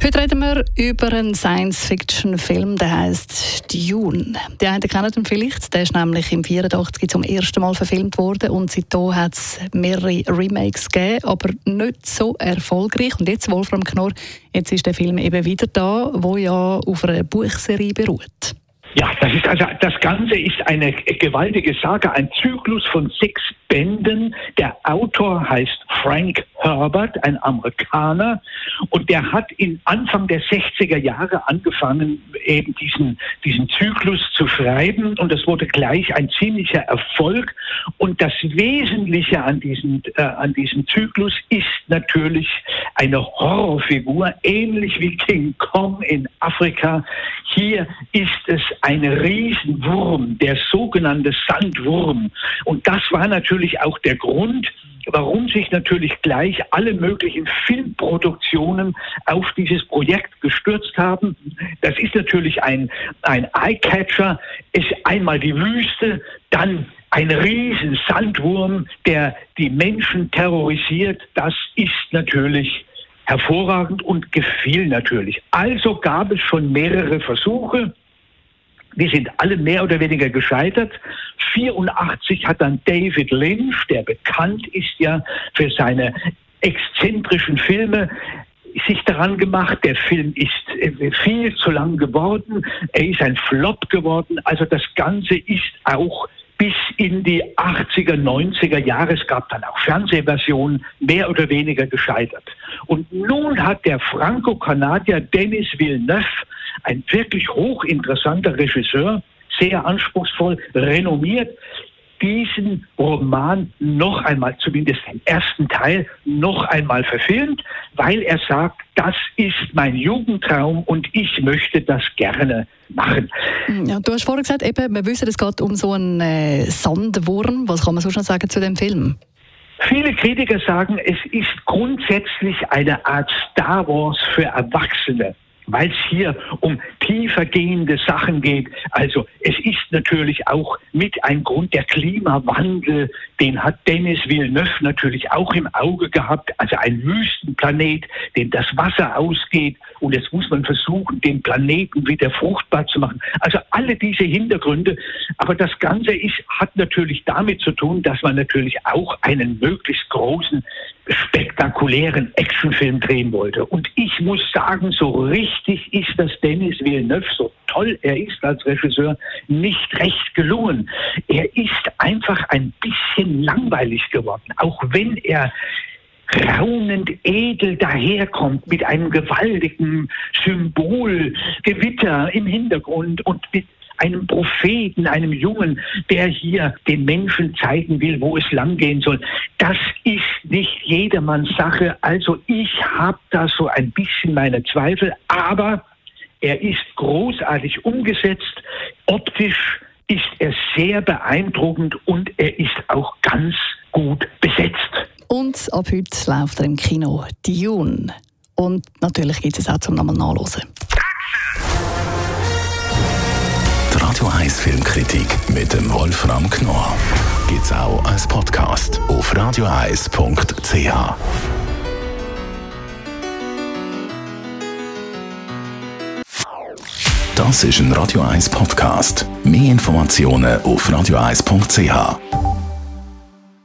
Heute reden wir über einen Science-Fiction-Film, der heißt Dune. Die einen kennen ihn vielleicht, der ist nämlich im 84 zum ersten Mal verfilmt worden und seitdem hat es mehrere Remakes gegeben, aber nicht so erfolgreich. Und jetzt, Wolfram Knorr, jetzt ist der Film eben wieder da, wo ja auf einer Buchserie beruht. Ja, das ist also das Ganze ist eine gewaltige Saga, ein Zyklus von sechs Bänden. Der Autor heißt Frank Herbert, ein Amerikaner, und der hat in Anfang der 60er Jahre angefangen, eben diesen, diesen Zyklus zu schreiben, und das wurde gleich ein ziemlicher Erfolg. Und das Wesentliche an diesem, äh, an diesem Zyklus ist natürlich eine Horrorfigur, ähnlich wie King Kong in Afrika. Hier ist es ein Riesenwurm, der sogenannte Sandwurm. Und das war natürlich auch der Grund, warum sich natürlich gleich alle möglichen Filmproduktionen auf dieses Projekt gestürzt haben. Das ist natürlich ein, ein Eyecatcher, ist einmal die Wüste, dann ein riesen Sandwurm, der die Menschen terrorisiert. Das ist natürlich hervorragend und gefiel natürlich. Also gab es schon mehrere Versuche. Die sind alle mehr oder weniger gescheitert. 84 hat dann David Lynch, der bekannt ist ja für seine exzentrischen Filme, sich daran gemacht. Der Film ist äh, viel zu lang geworden. Er ist ein Flop geworden. Also das Ganze ist auch bis in die 80er, 90er Jahre. Es gab dann auch Fernsehversionen, mehr oder weniger gescheitert. Und nun hat der Franco-Kanadier Denis Villeneuve, ein wirklich hochinteressanter Regisseur, sehr anspruchsvoll, renommiert, diesen Roman noch einmal, zumindest den ersten Teil, noch einmal verfilmt, weil er sagt, das ist mein Jugendtraum und ich möchte das gerne machen. Ja, du hast vorhin gesagt, eben, wir wissen, es geht um so einen äh, Sandwurm. Was kann man so schon sagen zu dem Film? Viele Kritiker sagen, es ist grundsätzlich eine Art Star Wars für Erwachsene weil es hier um tiefer gehende Sachen geht. Also es ist natürlich auch mit ein Grund der Klimawandel, den hat Dennis Villeneuve natürlich auch im Auge gehabt. Also ein Wüstenplanet, dem das Wasser ausgeht und jetzt muss man versuchen, den Planeten wieder fruchtbar zu machen. Also alle diese Hintergründe. Aber das Ganze ist, hat natürlich damit zu tun, dass man natürlich auch einen möglichst großen spektakulären Actionfilm drehen wollte. Und ich muss sagen, so richtig ist das Dennis Villeneuve, so toll er ist als Regisseur, nicht recht gelungen. Er ist einfach ein bisschen langweilig geworden, auch wenn er raunend edel daherkommt mit einem gewaltigen Symbolgewitter im Hintergrund und mit einem Propheten, einem Jungen, der hier den Menschen zeigen will, wo es langgehen soll. Das ist nicht jedermanns Sache. Also ich habe da so ein bisschen meine Zweifel, aber er ist großartig umgesetzt. Optisch ist er sehr beeindruckend und er ist auch ganz gut Und ab heute läuft er im Kino Dune. Und natürlich gibt es auch zum nochmal nachlesen. Radio 1 Filmkritik mit dem Wolfram Knorr gibt's auch als Podcast auf radioeis.ch. Das ist ein Radio 1 Podcast. Mehr Informationen auf radioeis.ch.